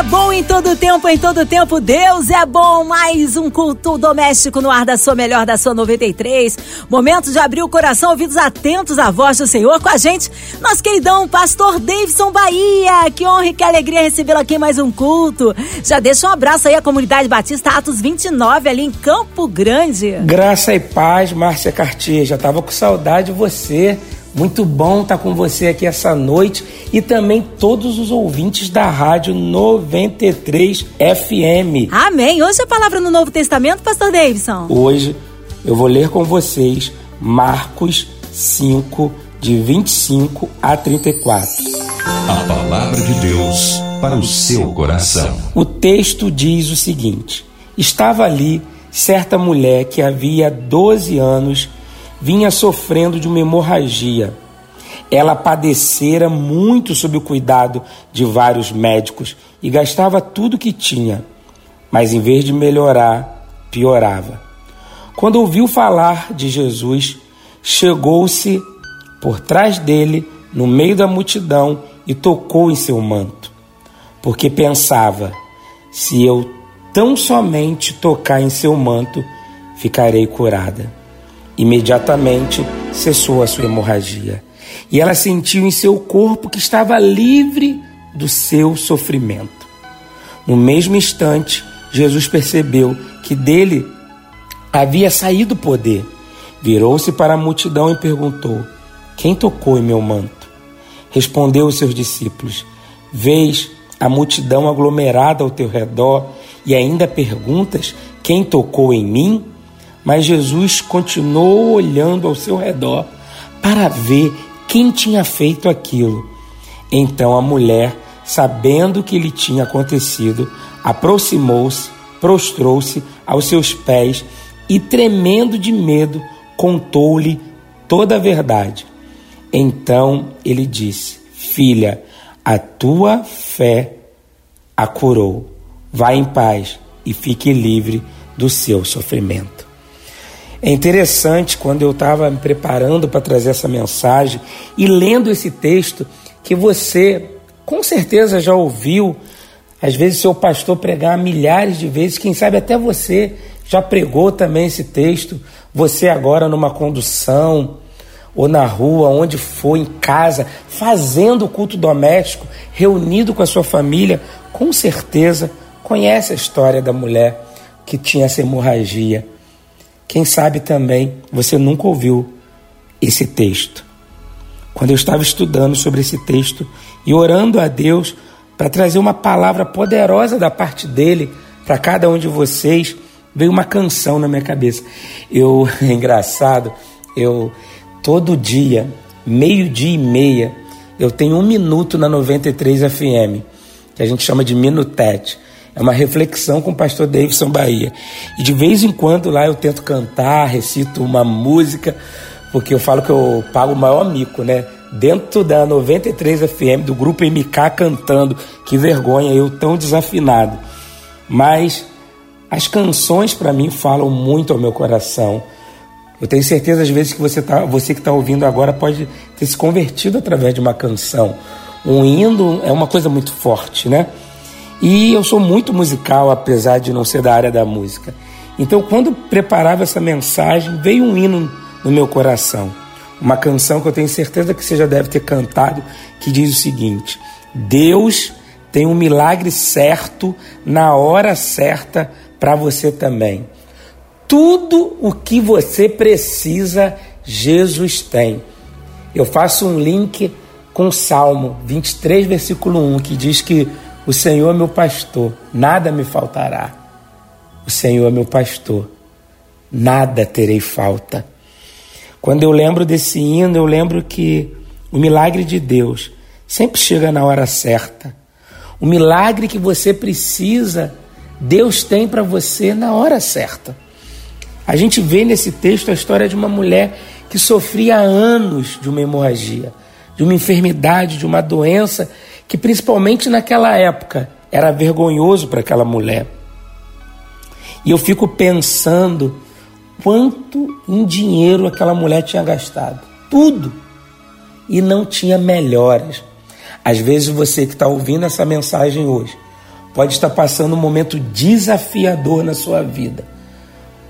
É bom em todo tempo, em todo tempo Deus é bom. Mais um culto doméstico no ar da sua melhor, da sua 93. Momento de abrir o coração, ouvidos atentos à voz do Senhor com a gente. Nosso queridão pastor Davidson Bahia. Que honra e que alegria recebê-lo aqui em mais um culto. Já deixa um abraço aí à comunidade Batista Atos 29 ali em Campo Grande. Graça e paz, Márcia Cartier. Já tava com saudade de você. Muito bom estar com você aqui essa noite e também todos os ouvintes da Rádio 93 FM. Amém. Hoje a palavra no Novo Testamento, Pastor Davidson. Hoje eu vou ler com vocês Marcos 5, de 25 a 34. A palavra de Deus para o seu coração. O texto diz o seguinte: Estava ali certa mulher que havia 12 anos vinha sofrendo de uma hemorragia. Ela padecera muito sob o cuidado de vários médicos e gastava tudo que tinha, mas em vez de melhorar, piorava. Quando ouviu falar de Jesus, chegou-se por trás dele, no meio da multidão, e tocou em seu manto, porque pensava: se eu tão somente tocar em seu manto, ficarei curada. Imediatamente cessou a sua hemorragia e ela sentiu em seu corpo que estava livre do seu sofrimento. No mesmo instante, Jesus percebeu que dele havia saído o poder. Virou-se para a multidão e perguntou: Quem tocou em meu manto? Respondeu os seus discípulos: Vês a multidão aglomerada ao teu redor e ainda perguntas: Quem tocou em mim? Mas Jesus continuou olhando ao seu redor para ver quem tinha feito aquilo. Então a mulher, sabendo o que lhe tinha acontecido, aproximou-se, prostrou-se aos seus pés e, tremendo de medo, contou-lhe toda a verdade. Então ele disse: Filha, a tua fé a curou. Vá em paz e fique livre do seu sofrimento. É interessante quando eu estava me preparando para trazer essa mensagem e lendo esse texto que você com certeza já ouviu, às vezes seu pastor pregar milhares de vezes, quem sabe até você já pregou também esse texto, você agora numa condução ou na rua, onde for, em casa, fazendo o culto doméstico, reunido com a sua família, com certeza conhece a história da mulher que tinha essa hemorragia. Quem sabe também você nunca ouviu esse texto. Quando eu estava estudando sobre esse texto e orando a Deus para trazer uma palavra poderosa da parte dele para cada um de vocês, veio uma canção na minha cabeça. Eu, é engraçado, eu todo dia, meio-dia e meia, eu tenho um minuto na 93 FM, que a gente chama de Minutete. É uma reflexão com o pastor Davidson Bahia. E de vez em quando lá eu tento cantar, recito uma música, porque eu falo que eu pago o maior mico, né? Dentro da 93 FM, do grupo MK cantando. Que vergonha, eu tão desafinado. Mas as canções para mim falam muito ao meu coração. Eu tenho certeza, às vezes, que você, tá, você que está ouvindo agora pode ter se convertido através de uma canção. Um hino é uma coisa muito forte, né? E eu sou muito musical, apesar de não ser da área da música. Então, quando preparava essa mensagem, veio um hino no meu coração. Uma canção que eu tenho certeza que você já deve ter cantado, que diz o seguinte: Deus tem um milagre certo na hora certa para você também. Tudo o que você precisa, Jesus tem. Eu faço um link com o Salmo 23, versículo 1, que diz que o Senhor é meu pastor, nada me faltará. O Senhor é meu pastor, nada terei falta. Quando eu lembro desse hino, eu lembro que o milagre de Deus sempre chega na hora certa. O milagre que você precisa, Deus tem para você na hora certa. A gente vê nesse texto a história de uma mulher que sofria anos de uma hemorragia, de uma enfermidade, de uma doença que principalmente naquela época era vergonhoso para aquela mulher. E eu fico pensando quanto em dinheiro aquela mulher tinha gastado. Tudo. E não tinha melhoras. Às vezes você que está ouvindo essa mensagem hoje pode estar passando um momento desafiador na sua vida.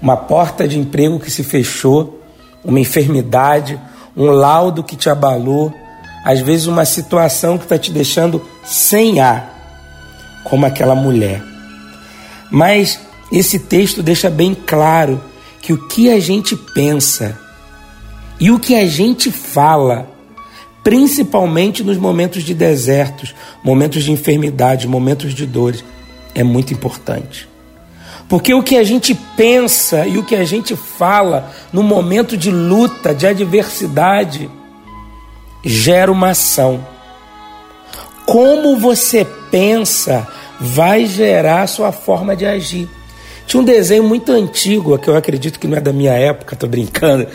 Uma porta de emprego que se fechou, uma enfermidade, um laudo que te abalou, às vezes uma situação que está te deixando sem ar, como aquela mulher. Mas esse texto deixa bem claro que o que a gente pensa e o que a gente fala, principalmente nos momentos de desertos, momentos de enfermidade, momentos de dores, é muito importante. Porque o que a gente pensa e o que a gente fala no momento de luta, de adversidade, gera uma ação. Como você pensa vai gerar a sua forma de agir. Tinha um desenho muito antigo, que eu acredito que não é da minha época, tô brincando,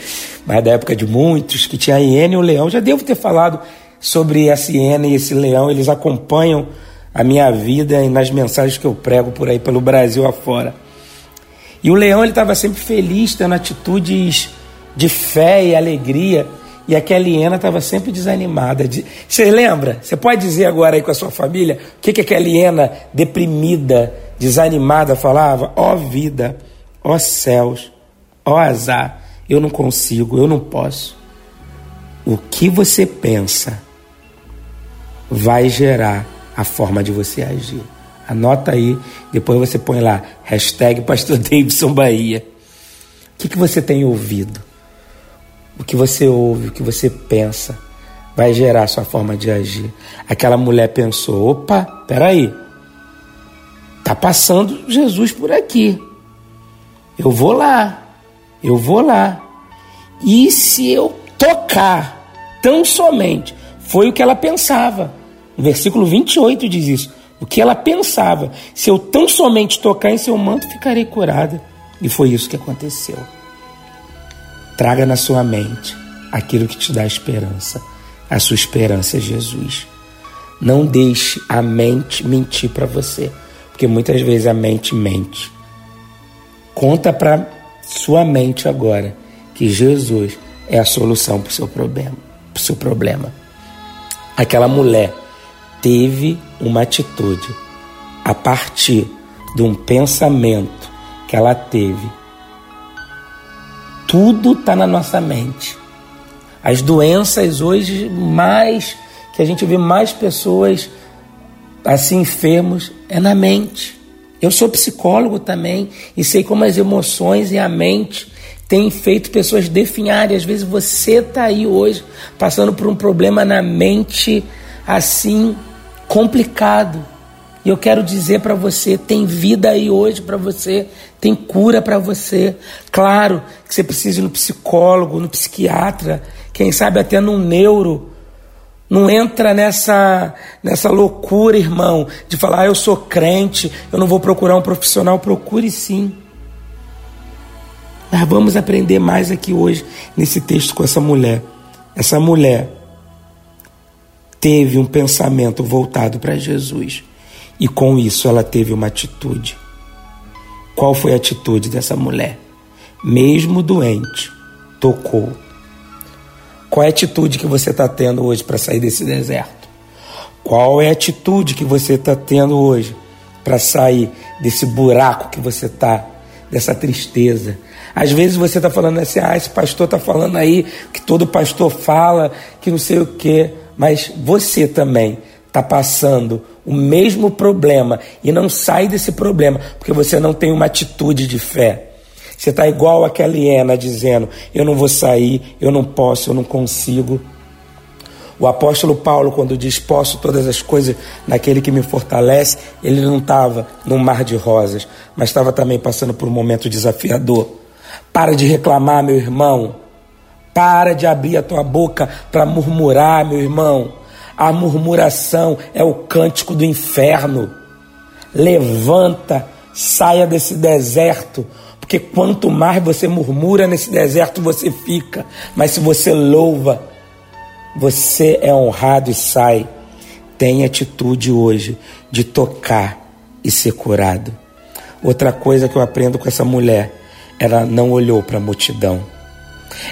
mas é da época de muitos, que tinha a hiena e o leão. Já devo ter falado sobre essa hiena e esse leão, eles acompanham a minha vida e nas mensagens que eu prego por aí pelo Brasil afora. E o leão ele estava sempre feliz, tendo atitudes de fé e alegria, e aquela hiena estava sempre desanimada. Você lembra? Você pode dizer agora aí com a sua família o que, que aquela hiena deprimida, desanimada, falava: Ó oh, vida, ó oh, céus, ó oh, azar, eu não consigo, eu não posso. O que você pensa vai gerar a forma de você agir. Anota aí, depois você põe lá, hashtag Pastor Davidson Bahia. O que, que você tem ouvido? O que você ouve, o que você pensa, vai gerar sua forma de agir. Aquela mulher pensou: opa, peraí, Tá passando Jesus por aqui. Eu vou lá. Eu vou lá. E se eu tocar tão somente, foi o que ela pensava. O versículo 28 diz isso. O que ela pensava, se eu tão somente tocar em seu manto, ficarei curada. E foi isso que aconteceu. Traga na sua mente aquilo que te dá esperança. A sua esperança é Jesus. Não deixe a mente mentir para você. Porque muitas vezes a mente mente. Conta para sua mente agora que Jesus é a solução para o seu problema. Pro seu problema. Aquela mulher teve uma atitude a partir de um pensamento que ela teve. Tudo está na nossa mente. As doenças hoje mais que a gente vê mais pessoas assim enfermos é na mente. Eu sou psicólogo também e sei como as emoções e a mente têm feito pessoas definharem. Às vezes você está aí hoje passando por um problema na mente assim complicado. E eu quero dizer para você, tem vida aí hoje para você, tem cura para você. Claro que você precisa ir no psicólogo, no psiquiatra, quem sabe até no neuro, não entra nessa, nessa loucura, irmão, de falar, ah, eu sou crente, eu não vou procurar um profissional. Procure sim. Mas vamos aprender mais aqui hoje, nesse texto com essa mulher. Essa mulher teve um pensamento voltado para Jesus. E com isso ela teve uma atitude. Qual foi a atitude dessa mulher? Mesmo doente, tocou qual é a atitude que você está tendo hoje para sair desse deserto? Qual é a atitude que você está tendo hoje para sair desse buraco que você está, dessa tristeza? Às vezes você está falando assim, ah, esse pastor está falando aí que todo pastor fala, que não sei o quê, mas você também está passando o mesmo problema e não sai desse problema porque você não tem uma atitude de fé. Você está igual aquela hiena dizendo: Eu não vou sair, eu não posso, eu não consigo. O apóstolo Paulo, quando diz posso todas as coisas naquele que me fortalece, ele não estava num mar de rosas, mas estava também passando por um momento desafiador. Para de reclamar, meu irmão. Para de abrir a tua boca para murmurar, meu irmão. A murmuração é o cântico do inferno. Levanta, saia desse deserto, porque quanto mais você murmura nesse deserto, você fica. Mas se você louva, você é honrado e sai. Tem atitude hoje de tocar e ser curado. Outra coisa que eu aprendo com essa mulher, ela não olhou para a multidão.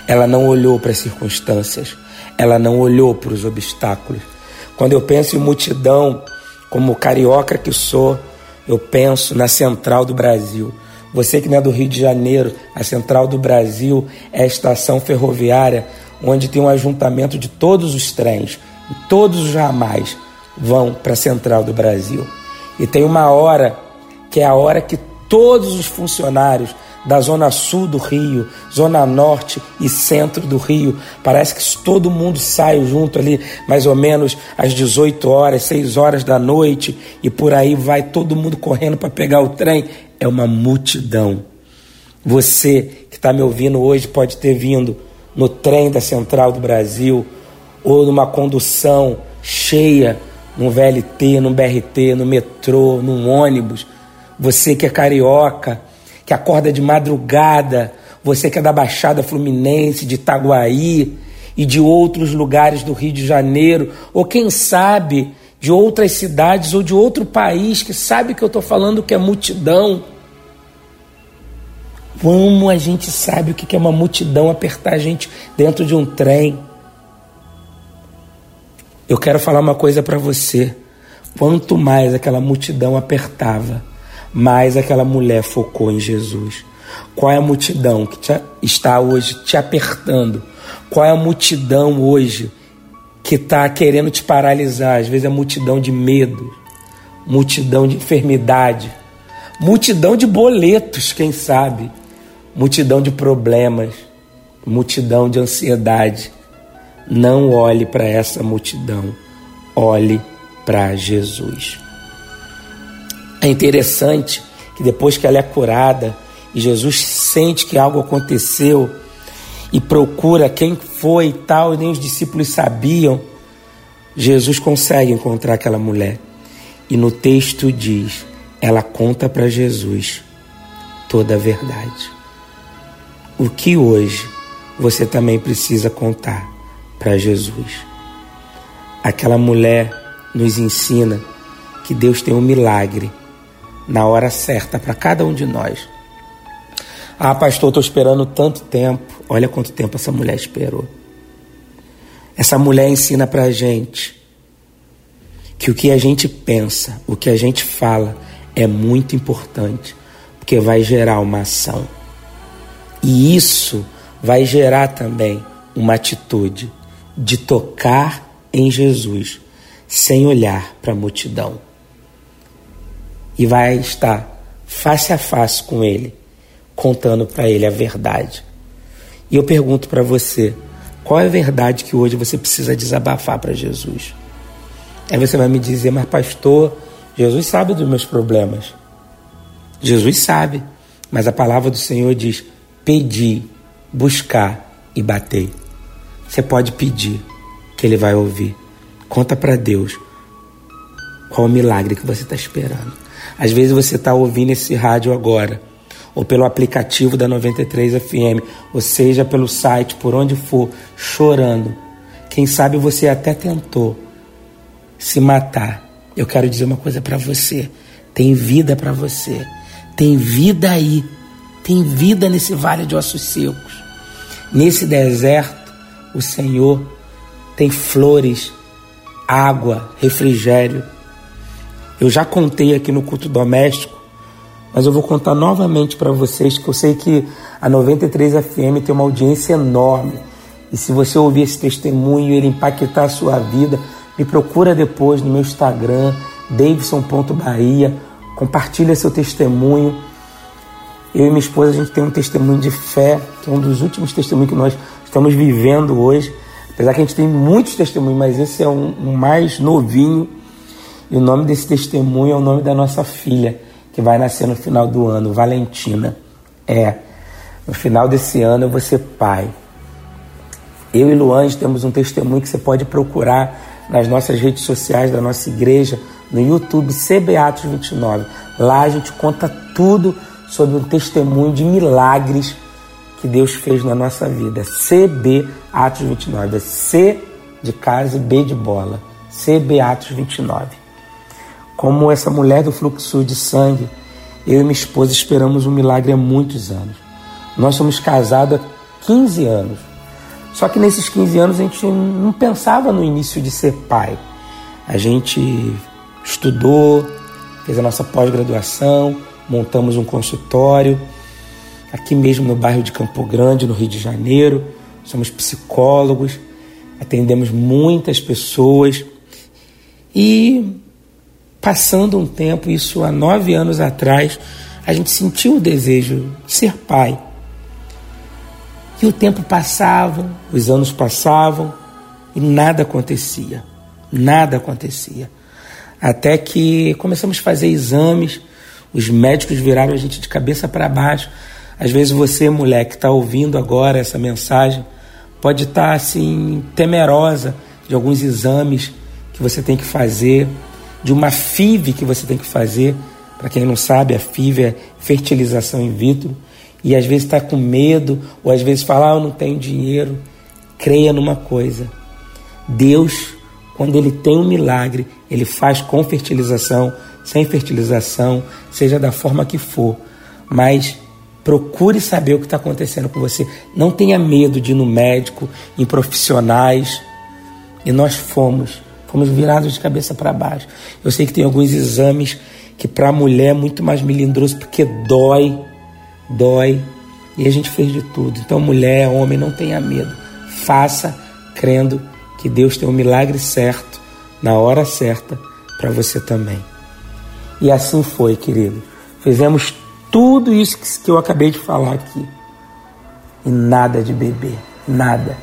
Ela não olhou para as circunstâncias. Ela não olhou para os obstáculos. Quando eu penso em multidão, como carioca que sou, eu penso na central do Brasil. Você que não é do Rio de Janeiro, a central do Brasil é a estação ferroviária onde tem um ajuntamento de todos os trens, todos os ramais vão para a central do Brasil. E tem uma hora que é a hora que todos os funcionários da zona sul do Rio, zona norte e centro do Rio. Parece que todo mundo sai junto ali, mais ou menos às 18 horas, 6 horas da noite, e por aí vai todo mundo correndo para pegar o trem. É uma multidão. Você que está me ouvindo hoje pode ter vindo no trem da Central do Brasil ou numa condução cheia, num VLT, num BRT, no metrô, num ônibus. Você que é carioca, que acorda de madrugada, você que é da Baixada Fluminense, de Itaguaí e de outros lugares do Rio de Janeiro, ou quem sabe de outras cidades ou de outro país que sabe que eu estou falando que é multidão. Como a gente sabe o que é uma multidão apertar a gente dentro de um trem? Eu quero falar uma coisa para você. Quanto mais aquela multidão apertava, mais aquela mulher focou em Jesus. Qual é a multidão que te, está hoje te apertando? Qual é a multidão hoje que está querendo te paralisar? Às vezes é multidão de medo, multidão de enfermidade, multidão de boletos, quem sabe, multidão de problemas, multidão de ansiedade. Não olhe para essa multidão, olhe para Jesus. É interessante que depois que ela é curada e Jesus sente que algo aconteceu e procura quem foi e tal, e nem os discípulos sabiam, Jesus consegue encontrar aquela mulher. E no texto diz: ela conta para Jesus toda a verdade. O que hoje você também precisa contar para Jesus? Aquela mulher nos ensina que Deus tem um milagre na hora certa para cada um de nós. Ah, pastor, estou esperando tanto tempo. Olha quanto tempo essa mulher esperou. Essa mulher ensina para a gente que o que a gente pensa, o que a gente fala é muito importante, porque vai gerar uma ação. E isso vai gerar também uma atitude de tocar em Jesus sem olhar para a multidão e vai estar face a face com ele, contando para ele a verdade. E eu pergunto para você, qual é a verdade que hoje você precisa desabafar para Jesus? Aí você vai me dizer, mas pastor, Jesus sabe dos meus problemas. Jesus sabe, mas a palavra do Senhor diz: pedi, buscar e bater. Você pode pedir, que Ele vai ouvir. Conta para Deus qual o milagre que você está esperando. Às vezes você está ouvindo esse rádio agora, ou pelo aplicativo da 93 FM, ou seja, pelo site, por onde for, chorando. Quem sabe você até tentou se matar. Eu quero dizer uma coisa para você: tem vida para você, tem vida aí, tem vida nesse vale de ossos secos. Nesse deserto, o Senhor tem flores, água, refrigério. Eu já contei aqui no culto doméstico, mas eu vou contar novamente para vocês que eu sei que a 93 FM tem uma audiência enorme. E se você ouvir esse testemunho e ele impactar a sua vida, me procura depois no meu Instagram, davidson.bahia, compartilha seu testemunho. Eu e minha esposa, a gente tem um testemunho de fé, que é um dos últimos testemunhos que nós estamos vivendo hoje. Apesar que a gente tem muitos testemunhos, mas esse é um, um mais novinho e o nome desse testemunho é o nome da nossa filha, que vai nascer no final do ano, Valentina. É, no final desse ano eu vou ser pai. Eu e Luange temos um testemunho que você pode procurar nas nossas redes sociais da nossa igreja, no YouTube CB Atos 29. Lá a gente conta tudo sobre um testemunho de milagres que Deus fez na nossa vida. CB Atos 29. É C de casa e B de bola. CB Atos 29 como essa mulher do fluxo de sangue Eu e minha esposa esperamos um milagre há muitos anos. Nós somos casados há 15 anos. Só que nesses 15 anos a gente não pensava no início de ser pai. A gente estudou, fez a nossa pós-graduação, montamos um consultório aqui mesmo no bairro de Campo Grande, no Rio de Janeiro. Somos psicólogos, atendemos muitas pessoas e passando um tempo, isso há nove anos atrás, a gente sentiu o desejo de ser pai. E o tempo passava, os anos passavam e nada acontecia. Nada acontecia. Até que começamos a fazer exames, os médicos viraram a gente de cabeça para baixo. Às vezes você, mulher, que está ouvindo agora essa mensagem, pode estar tá, assim temerosa de alguns exames que você tem que fazer, de uma FIV que você tem que fazer. Para quem não sabe, a FIV é fertilização in vitro. E às vezes está com medo, ou às vezes fala, ah, eu não tenho dinheiro. Creia numa coisa: Deus, quando Ele tem um milagre, Ele faz com fertilização, sem fertilização, seja da forma que for. Mas Procure saber o que está acontecendo com você. Não tenha medo de ir no médico, em profissionais. E nós fomos, fomos virados de cabeça para baixo. Eu sei que tem alguns exames que para a mulher é muito mais melindroso porque dói, dói. E a gente fez de tudo. Então, mulher, homem, não tenha medo. Faça crendo que Deus tem o um milagre certo, na hora certa, para você também. E assim foi, querido. Fizemos tudo isso que eu acabei de falar aqui. E nada de bebê, nada.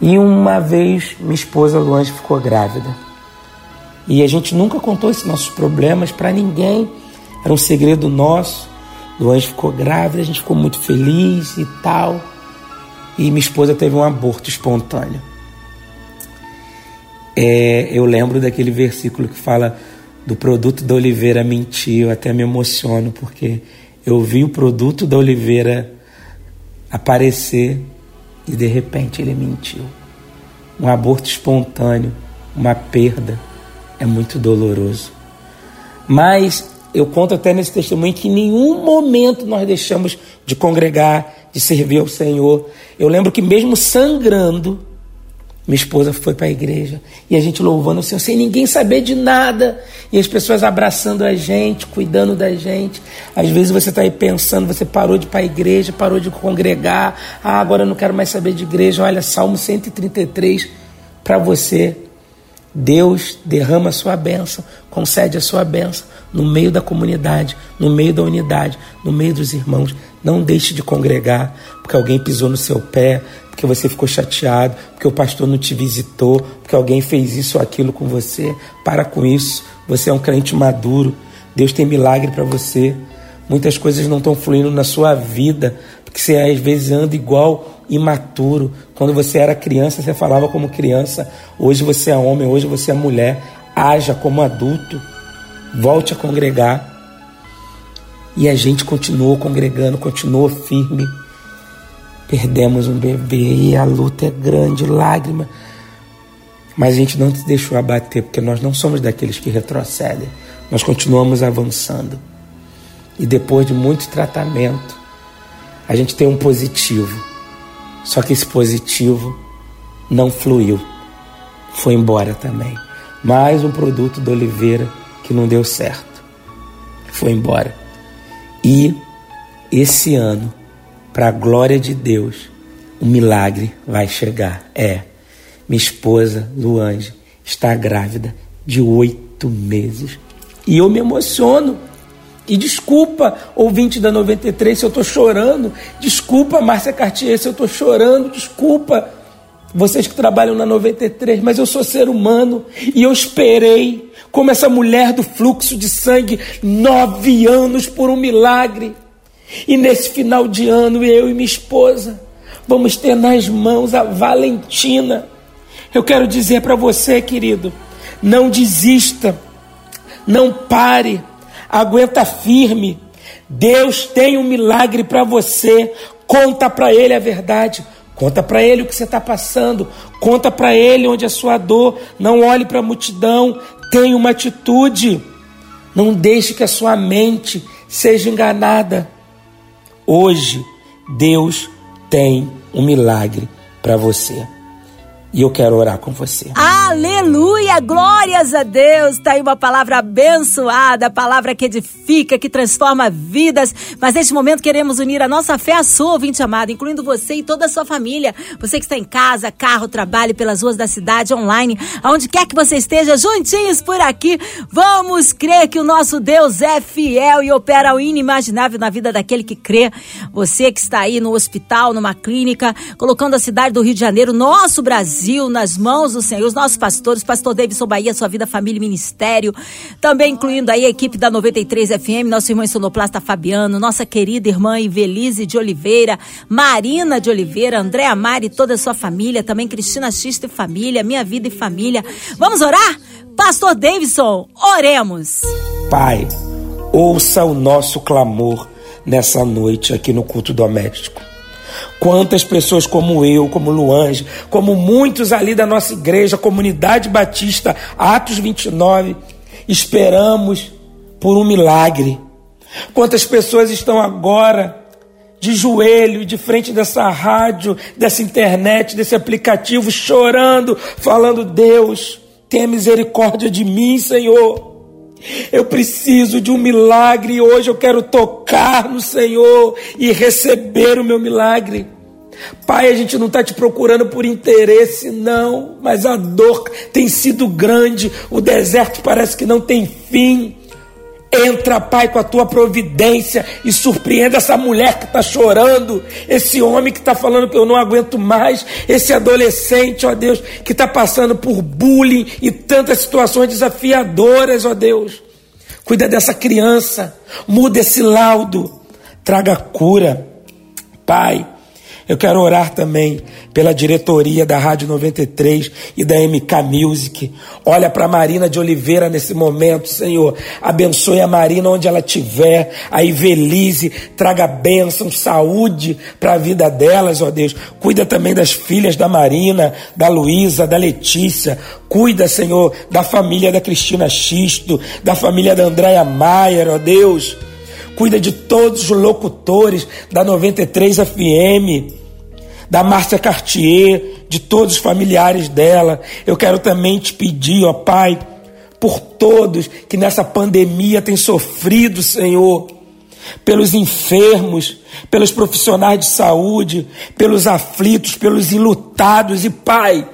E uma vez minha esposa Luange ficou grávida. E a gente nunca contou esses nossos problemas para ninguém. Era um segredo nosso. Luange ficou grávida, a gente ficou muito feliz e tal. E minha esposa teve um aborto espontâneo. É, eu lembro daquele versículo que fala do produto da oliveira mentir, eu até me emociono, porque eu vi o produto da oliveira aparecer e de repente ele mentiu. Um aborto espontâneo, uma perda, é muito doloroso. Mas eu conto até nesse testemunho que em nenhum momento nós deixamos de congregar, de servir ao Senhor. Eu lembro que mesmo sangrando, minha esposa foi para a igreja e a gente louvando o Senhor sem ninguém saber de nada. E as pessoas abraçando a gente, cuidando da gente. Às vezes você está aí pensando, você parou de ir para a igreja, parou de congregar. Ah, agora eu não quero mais saber de igreja. Olha, Salmo 133 para você. Deus derrama a sua bênção, concede a sua bênção no meio da comunidade, no meio da unidade, no meio dos irmãos. Não deixe de congregar porque alguém pisou no seu pé, porque você ficou chateado, porque o pastor não te visitou, porque alguém fez isso ou aquilo com você. Para com isso. Você é um crente maduro. Deus tem milagre para você. Muitas coisas não estão fluindo na sua vida, porque você às vezes anda igual imaturo. Quando você era criança, você falava como criança. Hoje você é homem, hoje você é mulher. Haja como adulto. Volte a congregar. E a gente continuou congregando, continuou firme Perdemos um bebê e a luta é grande, lágrima. Mas a gente não se deixou abater, porque nós não somos daqueles que retrocedem. Nós continuamos avançando. E depois de muito tratamento, a gente tem um positivo. Só que esse positivo não fluiu. Foi embora também. Mais um produto da Oliveira que não deu certo. Foi embora. E esse ano para a glória de Deus, o milagre vai chegar. É, minha esposa, Luange, está grávida de oito meses. E eu me emociono. E desculpa, ouvinte da 93, se eu estou chorando. Desculpa, Márcia Cartier, se eu estou chorando. Desculpa, vocês que trabalham na 93, mas eu sou ser humano e eu esperei, como essa mulher do fluxo de sangue, nove anos por um milagre. E nesse final de ano, eu e minha esposa vamos ter nas mãos a Valentina. Eu quero dizer para você, querido, não desista, não pare, aguenta firme. Deus tem um milagre para você. Conta para Ele a verdade. Conta para Ele o que você está passando. Conta para Ele onde é a sua dor. Não olhe para a multidão. Tenha uma atitude. Não deixe que a sua mente seja enganada. Hoje, Deus tem um milagre para você. E eu quero orar com você. Aleluia! Glórias a Deus! Tá aí uma palavra abençoada, palavra que edifica, que transforma vidas. Mas neste momento queremos unir a nossa fé à sua, ouvinte amado, incluindo você e toda a sua família. Você que está em casa, carro, trabalho, pelas ruas da cidade, online, aonde quer que você esteja, juntinhos por aqui. Vamos crer que o nosso Deus é fiel e opera o inimaginável na vida daquele que crê. Você que está aí no hospital, numa clínica, colocando a cidade do Rio de Janeiro, nosso Brasil Brasil nas mãos do Senhor, os nossos pastores, pastor Davidson Bahia, sua vida, família e ministério, também incluindo aí a equipe da 93 FM, nosso irmão sonoplasta Fabiano, nossa querida irmã Ivelise de Oliveira, Marina de Oliveira, Andréa Mari e toda a sua família, também Cristina Xista e família, minha vida e família. Vamos orar? Pastor Davidson, oremos. Pai, ouça o nosso clamor nessa noite aqui no culto doméstico. Quantas pessoas como eu, como Luange, como muitos ali da nossa igreja, Comunidade Batista, Atos 29, esperamos por um milagre. Quantas pessoas estão agora de joelho, de frente dessa rádio, dessa internet, desse aplicativo, chorando, falando: Deus, tenha misericórdia de mim, Senhor. Eu preciso de um milagre e hoje eu quero tocar no Senhor e receber o meu milagre. Pai, a gente não está te procurando por interesse, não, mas a dor tem sido grande, o deserto parece que não tem fim. Entra, Pai, com a tua providência e surpreenda essa mulher que está chorando, esse homem que está falando que eu não aguento mais, esse adolescente, ó Deus, que está passando por bullying e tantas situações desafiadoras, ó Deus. Cuida dessa criança, muda esse laudo, traga cura. Pai, eu quero orar também pela diretoria da Rádio 93 e da MK Music. Olha para Marina de Oliveira nesse momento, Senhor. Abençoe a Marina onde ela estiver. A Ivelise, traga bênção, saúde para a vida delas, ó Deus. Cuida também das filhas da Marina, da Luísa, da Letícia. Cuida, Senhor, da família da Cristina Xisto, da família da Andréia Maier, ó Deus cuida de todos os locutores da 93 FM, da Márcia Cartier, de todos os familiares dela. Eu quero também te pedir, ó Pai, por todos que nessa pandemia têm sofrido, Senhor, pelos enfermos, pelos profissionais de saúde, pelos aflitos, pelos enlutados e Pai,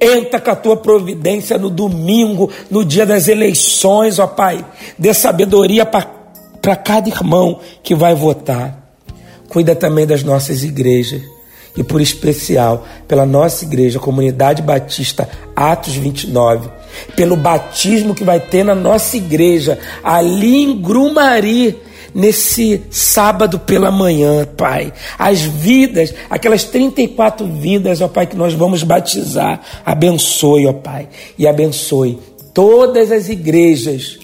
Entra com a tua providência no domingo, no dia das eleições, ó Pai. Dê sabedoria para para cada irmão que vai votar. Cuida também das nossas igrejas e, por especial, pela nossa igreja, Comunidade Batista Atos 29, pelo batismo que vai ter na nossa igreja, ali em Grumari, nesse sábado pela manhã, Pai. As vidas, aquelas 34 vidas, ó Pai, que nós vamos batizar, abençoe, ó Pai, e abençoe todas as igrejas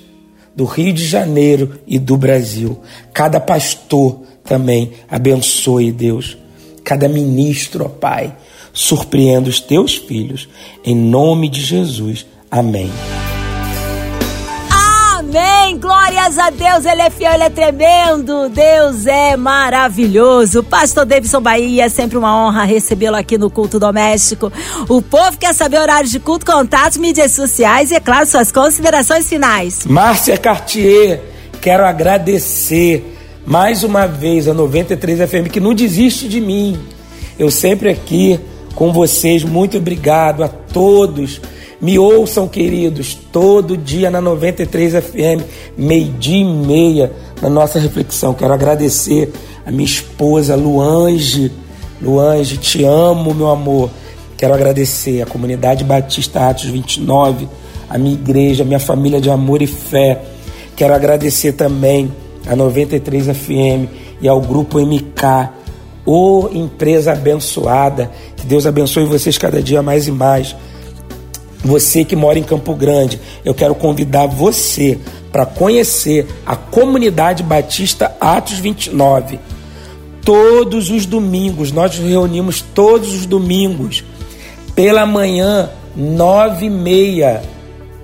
do Rio de Janeiro e do Brasil. Cada pastor também abençoe, Deus. Cada ministro, ó Pai, surpreenda os teus filhos. Em nome de Jesus. Amém. Amém. Glórias a Deus. Ele é fiel, ele é tremendo. Deus é maravilhoso. Pastor Davidson Bahia, é sempre uma honra recebê-lo aqui no culto doméstico. O povo quer saber horários de culto, contatos, mídias sociais e, é claro, suas considerações finais. Márcia Cartier, quero agradecer mais uma vez a 93 FM que não desiste de mim. Eu sempre aqui com vocês. Muito obrigado a todos me ouçam, queridos, todo dia na 93 FM, meio-dia e meia, na nossa reflexão. Quero agradecer a minha esposa, Luange. Luange, te amo, meu amor. Quero agradecer a comunidade Batista Atos 29, a minha igreja, a minha família de amor e fé. Quero agradecer também a 93 FM e ao grupo MK. Ô oh, empresa abençoada, que Deus abençoe vocês cada dia mais e mais. Você que mora em Campo Grande, eu quero convidar você para conhecer a comunidade Batista Atos 29. Todos os domingos, nós nos reunimos todos os domingos, pela manhã, nove e meia,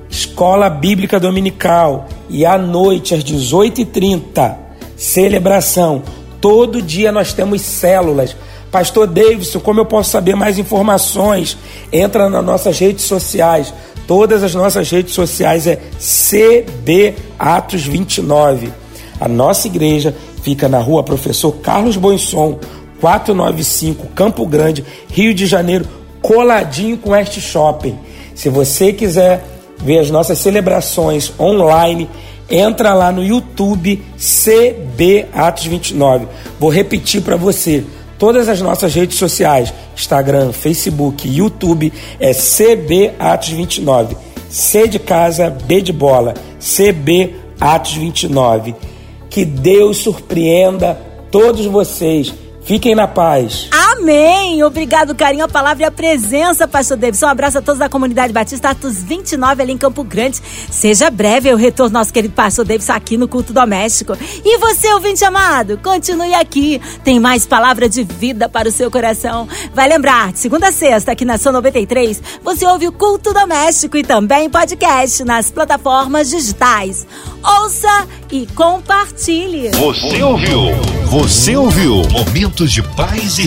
escola bíblica dominical, e à noite, às 18h30, celebração. Todo dia nós temos células. Pastor Davidson, como eu posso saber mais informações? Entra nas nossas redes sociais. Todas as nossas redes sociais é CB Atos 29. A nossa igreja fica na rua Professor Carlos Bonson, 495, Campo Grande, Rio de Janeiro, coladinho com este shopping. Se você quiser ver as nossas celebrações online, entra lá no YouTube CB Atos 29. Vou repetir para você. Todas as nossas redes sociais, Instagram, Facebook, YouTube, é CB Atos 29. C de casa, B de bola, CB Atos 29. Que Deus surpreenda todos vocês. Fiquem na paz. Amém. Obrigado, carinho, a palavra e a presença, pastor Davidson. Um abraço a todos da comunidade Batista Atos 29 ali em Campo Grande. Seja breve o retorno nosso querido pastor Davidson aqui no culto doméstico. E você, ouvinte amado, continue aqui. Tem mais palavra de vida para o seu coração. Vai lembrar, segunda a sexta, aqui na São 93, você ouve o culto doméstico e também podcast nas plataformas digitais. Ouça e compartilhe. Você ouviu? Você ouviu? Momentos de paz e